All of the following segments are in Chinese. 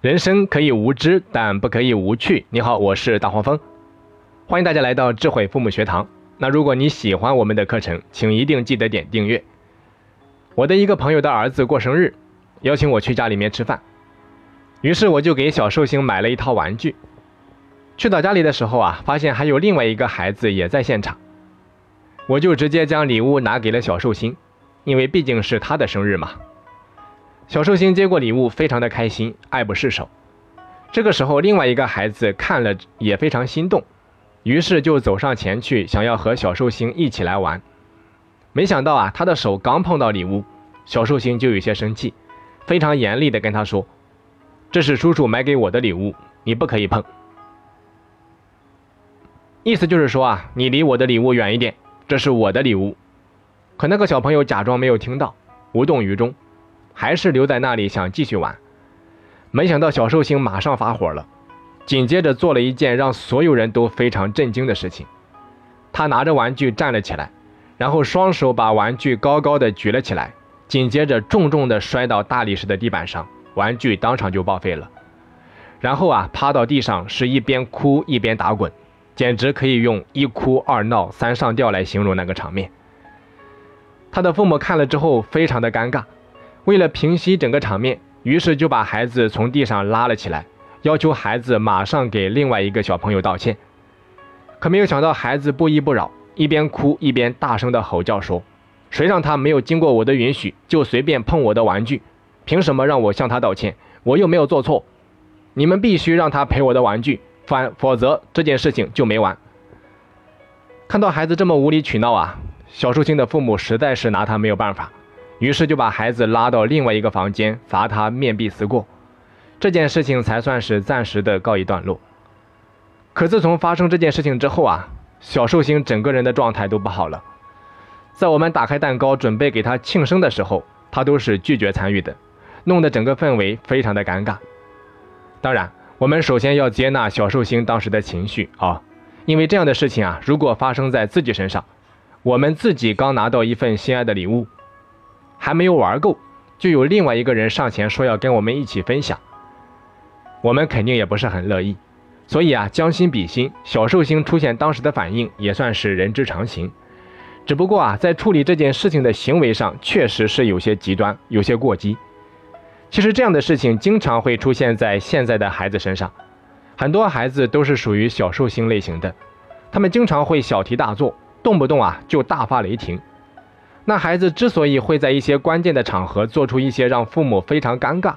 人生可以无知，但不可以无趣。你好，我是大黄蜂，欢迎大家来到智慧父母学堂。那如果你喜欢我们的课程，请一定记得点订阅。我的一个朋友的儿子过生日，邀请我去家里面吃饭，于是我就给小寿星买了一套玩具。去到家里的时候啊，发现还有另外一个孩子也在现场，我就直接将礼物拿给了小寿星，因为毕竟是他的生日嘛。小寿星接过礼物，非常的开心，爱不释手。这个时候，另外一个孩子看了也非常心动，于是就走上前去，想要和小寿星一起来玩。没想到啊，他的手刚碰到礼物，小寿星就有些生气，非常严厉的跟他说：“这是叔叔买给我的礼物，你不可以碰。”意思就是说啊，你离我的礼物远一点，这是我的礼物。可那个小朋友假装没有听到，无动于衷。还是留在那里想继续玩，没想到小寿星马上发火了，紧接着做了一件让所有人都非常震惊的事情。他拿着玩具站了起来，然后双手把玩具高高的举了起来，紧接着重重的摔到大理石的地板上，玩具当场就报废了。然后啊，趴到地上是一边哭一边打滚，简直可以用一哭二闹三上吊来形容那个场面。他的父母看了之后非常的尴尬。为了平息整个场面，于是就把孩子从地上拉了起来，要求孩子马上给另外一个小朋友道歉。可没有想到，孩子不依不饶，一边哭一边大声的吼叫说：“谁让他没有经过我的允许就随便碰我的玩具？凭什么让我向他道歉？我又没有做错！你们必须让他赔我的玩具，反否则这件事情就没完。”看到孩子这么无理取闹啊，小寿星的父母实在是拿他没有办法。于是就把孩子拉到另外一个房间，罚他面壁思过，这件事情才算是暂时的告一段落。可自从发生这件事情之后啊，小寿星整个人的状态都不好了。在我们打开蛋糕准备给他庆生的时候，他都是拒绝参与的，弄得整个氛围非常的尴尬。当然，我们首先要接纳小寿星当时的情绪啊，因为这样的事情啊，如果发生在自己身上，我们自己刚拿到一份心爱的礼物。还没有玩够，就有另外一个人上前说要跟我们一起分享，我们肯定也不是很乐意，所以啊，将心比心，小寿星出现当时的反应也算是人之常情。只不过啊，在处理这件事情的行为上，确实是有些极端，有些过激。其实这样的事情经常会出现在现在的孩子身上，很多孩子都是属于小寿星类型的，他们经常会小题大做，动不动啊就大发雷霆。那孩子之所以会在一些关键的场合做出一些让父母非常尴尬，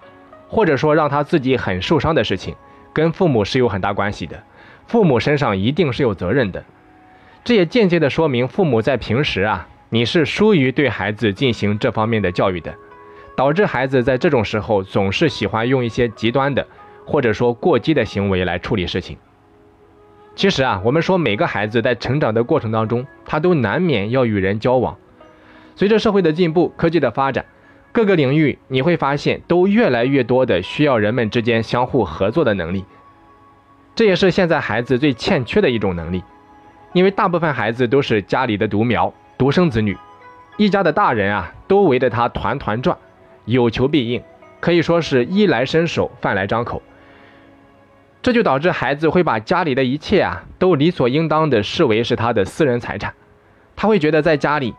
或者说让他自己很受伤的事情，跟父母是有很大关系的，父母身上一定是有责任的。这也间接的说明父母在平时啊，你是疏于对孩子进行这方面的教育的，导致孩子在这种时候总是喜欢用一些极端的或者说过激的行为来处理事情。其实啊，我们说每个孩子在成长的过程当中，他都难免要与人交往。随着社会的进步，科技的发展，各个领域你会发现都越来越多的需要人们之间相互合作的能力。这也是现在孩子最欠缺的一种能力，因为大部分孩子都是家里的独苗、独生子女，一家的大人啊都围着他团团转，有求必应，可以说是衣来伸手、饭来张口。这就导致孩子会把家里的一切啊都理所应当的视为是他的私人财产，他会觉得在家里。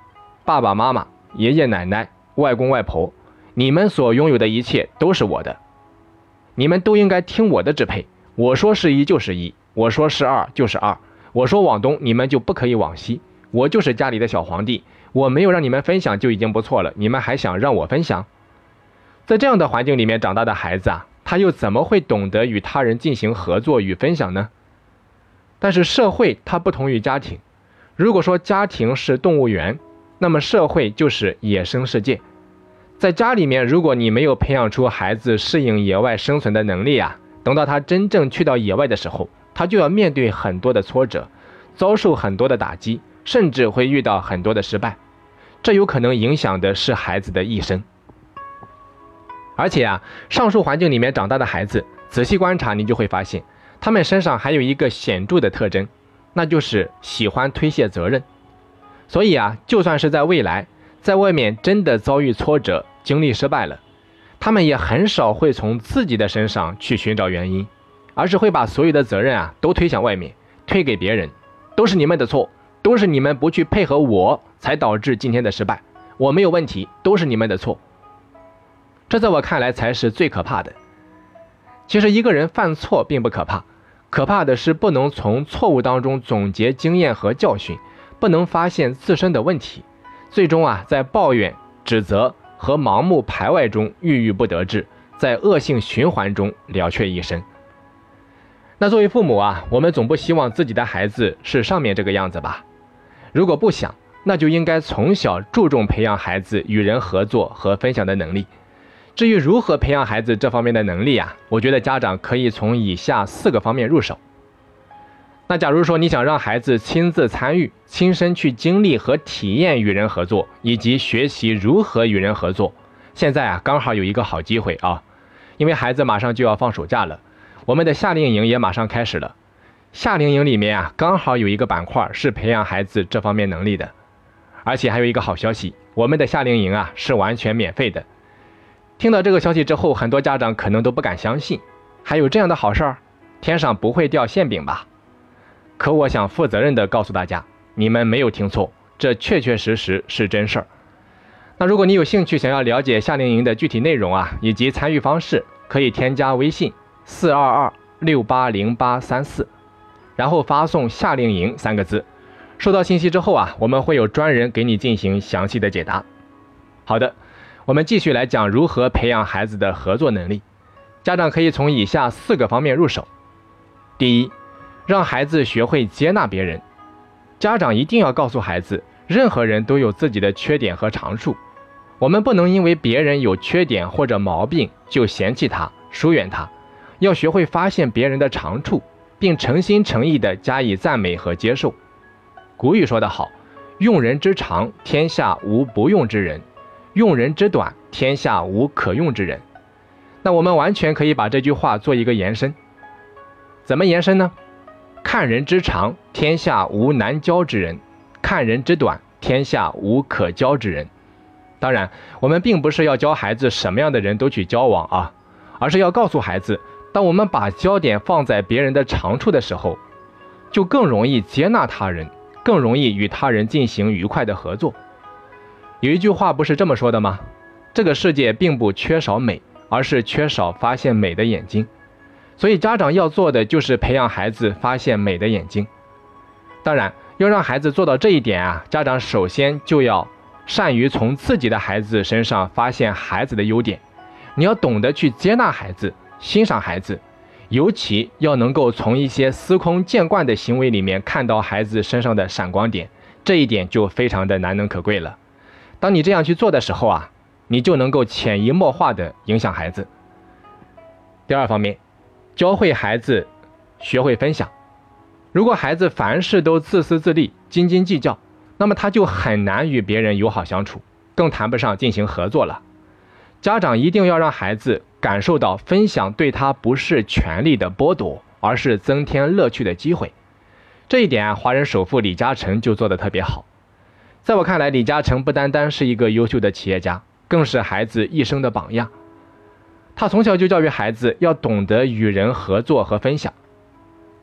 爸爸妈妈、爷爷奶奶、外公外婆，你们所拥有的一切都是我的，你们都应该听我的支配。我说是一就是一，我说是二就是二，我说往东你们就不可以往西。我就是家里的小皇帝，我没有让你们分享就已经不错了，你们还想让我分享？在这样的环境里面长大的孩子啊，他又怎么会懂得与他人进行合作与分享呢？但是社会它不同于家庭，如果说家庭是动物园。那么社会就是野生世界，在家里面，如果你没有培养出孩子适应野外生存的能力啊，等到他真正去到野外的时候，他就要面对很多的挫折，遭受很多的打击，甚至会遇到很多的失败，这有可能影响的是孩子的一生。而且啊，上述环境里面长大的孩子，仔细观察，你就会发现，他们身上还有一个显著的特征，那就是喜欢推卸责任。所以啊，就算是在未来，在外面真的遭遇挫折、经历失败了，他们也很少会从自己的身上去寻找原因，而是会把所有的责任啊都推向外面，推给别人，都是你们的错，都是你们不去配合我，才导致今天的失败。我没有问题，都是你们的错。这在我看来才是最可怕的。其实一个人犯错并不可怕，可怕的是不能从错误当中总结经验和教训，不能发现自身的问题，最终啊在抱怨、指责和盲目排外中郁郁不得志，在恶性循环中了却一生。那作为父母啊，我们总不希望自己的孩子是上面这个样子吧？如果不想，那就应该从小注重培养孩子与人合作和分享的能力。至于如何培养孩子这方面的能力啊，我觉得家长可以从以下四个方面入手。那假如说你想让孩子亲自参与、亲身去经历和体验与人合作，以及学习如何与人合作，现在啊刚好有一个好机会啊，因为孩子马上就要放暑假了，我们的夏令营也马上开始了。夏令营里面啊刚好有一个板块是培养孩子这方面能力的，而且还有一个好消息，我们的夏令营啊是完全免费的。听到这个消息之后，很多家长可能都不敢相信，还有这样的好事儿，天上不会掉馅饼吧？可我想负责任的告诉大家，你们没有听错，这确确实实是真事儿。那如果你有兴趣想要了解夏令营的具体内容啊，以及参与方式，可以添加微信四二二六八零八三四，然后发送“夏令营”三个字。收到信息之后啊，我们会有专人给你进行详细的解答。好的。我们继续来讲如何培养孩子的合作能力。家长可以从以下四个方面入手。第一，让孩子学会接纳别人。家长一定要告诉孩子，任何人都有自己的缺点和长处，我们不能因为别人有缺点或者毛病就嫌弃他、疏远他。要学会发现别人的长处，并诚心诚意地加以赞美和接受。古语说得好：“用人之长，天下无不用之人。”用人之短，天下无可用之人。那我们完全可以把这句话做一个延伸。怎么延伸呢？看人之长，天下无难交之人；看人之短，天下无可交之人。当然，我们并不是要教孩子什么样的人都去交往啊，而是要告诉孩子，当我们把焦点放在别人的长处的时候，就更容易接纳他人，更容易与他人进行愉快的合作。有一句话不是这么说的吗？这个世界并不缺少美，而是缺少发现美的眼睛。所以家长要做的就是培养孩子发现美的眼睛。当然，要让孩子做到这一点啊，家长首先就要善于从自己的孩子身上发现孩子的优点。你要懂得去接纳孩子，欣赏孩子，尤其要能够从一些司空见惯的行为里面看到孩子身上的闪光点。这一点就非常的难能可贵了。当你这样去做的时候啊，你就能够潜移默化的影响孩子。第二方面，教会孩子学会分享。如果孩子凡事都自私自利、斤斤计较，那么他就很难与别人友好相处，更谈不上进行合作了。家长一定要让孩子感受到分享对他不是权利的剥夺，而是增添乐趣的机会。这一点，华人首富李嘉诚就做得特别好。在我看来，李嘉诚不单单是一个优秀的企业家，更是孩子一生的榜样。他从小就教育孩子要懂得与人合作和分享。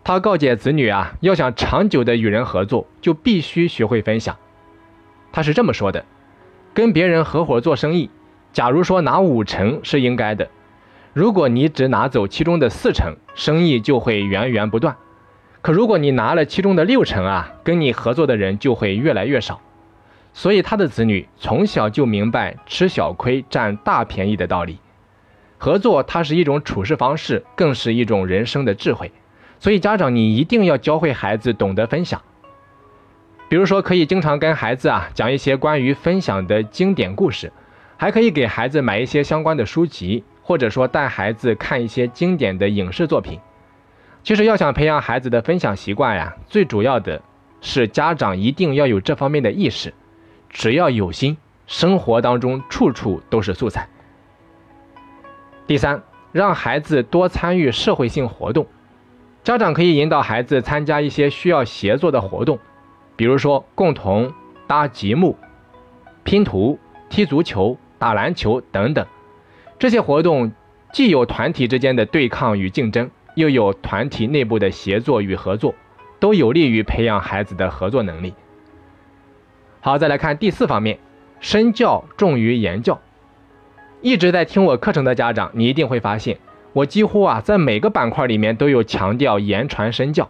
他告诫子女啊，要想长久的与人合作，就必须学会分享。他是这么说的：跟别人合伙做生意，假如说拿五成是应该的，如果你只拿走其中的四成，生意就会源源不断。可如果你拿了其中的六成啊，跟你合作的人就会越来越少。所以他的子女从小就明白吃小亏占大便宜的道理，合作它是一种处事方式，更是一种人生的智慧。所以家长你一定要教会孩子懂得分享。比如说可以经常跟孩子啊讲一些关于分享的经典故事，还可以给孩子买一些相关的书籍，或者说带孩子看一些经典的影视作品。其实要想培养孩子的分享习惯呀，最主要的是家长一定要有这方面的意识。只要有心，生活当中处处都是素材。第三，让孩子多参与社会性活动，家长可以引导孩子参加一些需要协作的活动，比如说共同搭积木、拼图、踢足球、打篮球等等。这些活动既有团体之间的对抗与竞争，又有团体内部的协作与合作，都有利于培养孩子的合作能力。好，再来看第四方面，身教重于言教。一直在听我课程的家长，你一定会发现，我几乎啊在每个板块里面都有强调言传身教。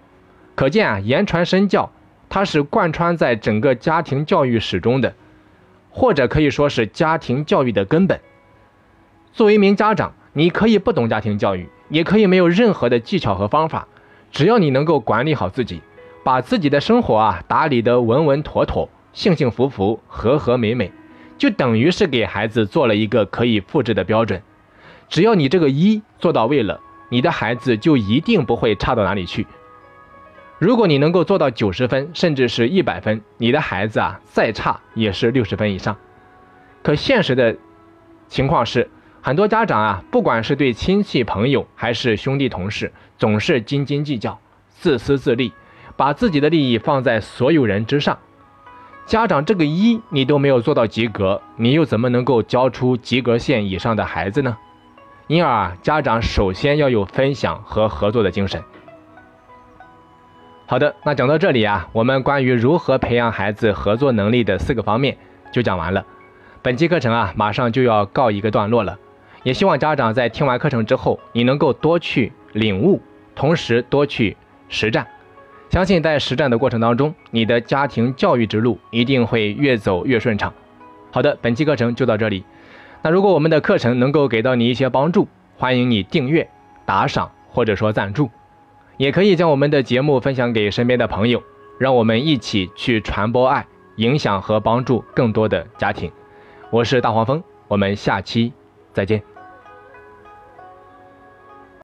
可见啊，言传身教它是贯穿在整个家庭教育史中的，或者可以说是家庭教育的根本。作为一名家长，你可以不懂家庭教育，也可以没有任何的技巧和方法，只要你能够管理好自己，把自己的生活啊打理得稳稳妥妥、幸幸福福、和和美美，就等于是给孩子做了一个可以复制的标准。只要你这个一做到位了，你的孩子就一定不会差到哪里去。如果你能够做到九十分，甚至是一百分，你的孩子啊再差也是六十分以上。可现实的情况是。很多家长啊，不管是对亲戚朋友还是兄弟同事，总是斤斤计较、自私自利，把自己的利益放在所有人之上。家长这个一你都没有做到及格，你又怎么能够教出及格线以上的孩子呢？因而啊，家长首先要有分享和合作的精神。好的，那讲到这里啊，我们关于如何培养孩子合作能力的四个方面就讲完了。本期课程啊，马上就要告一个段落了。也希望家长在听完课程之后，你能够多去领悟，同时多去实战。相信在实战的过程当中，你的家庭教育之路一定会越走越顺畅。好的，本期课程就到这里。那如果我们的课程能够给到你一些帮助，欢迎你订阅、打赏或者说赞助，也可以将我们的节目分享给身边的朋友，让我们一起去传播爱，影响和帮助更多的家庭。我是大黄蜂，我们下期再见。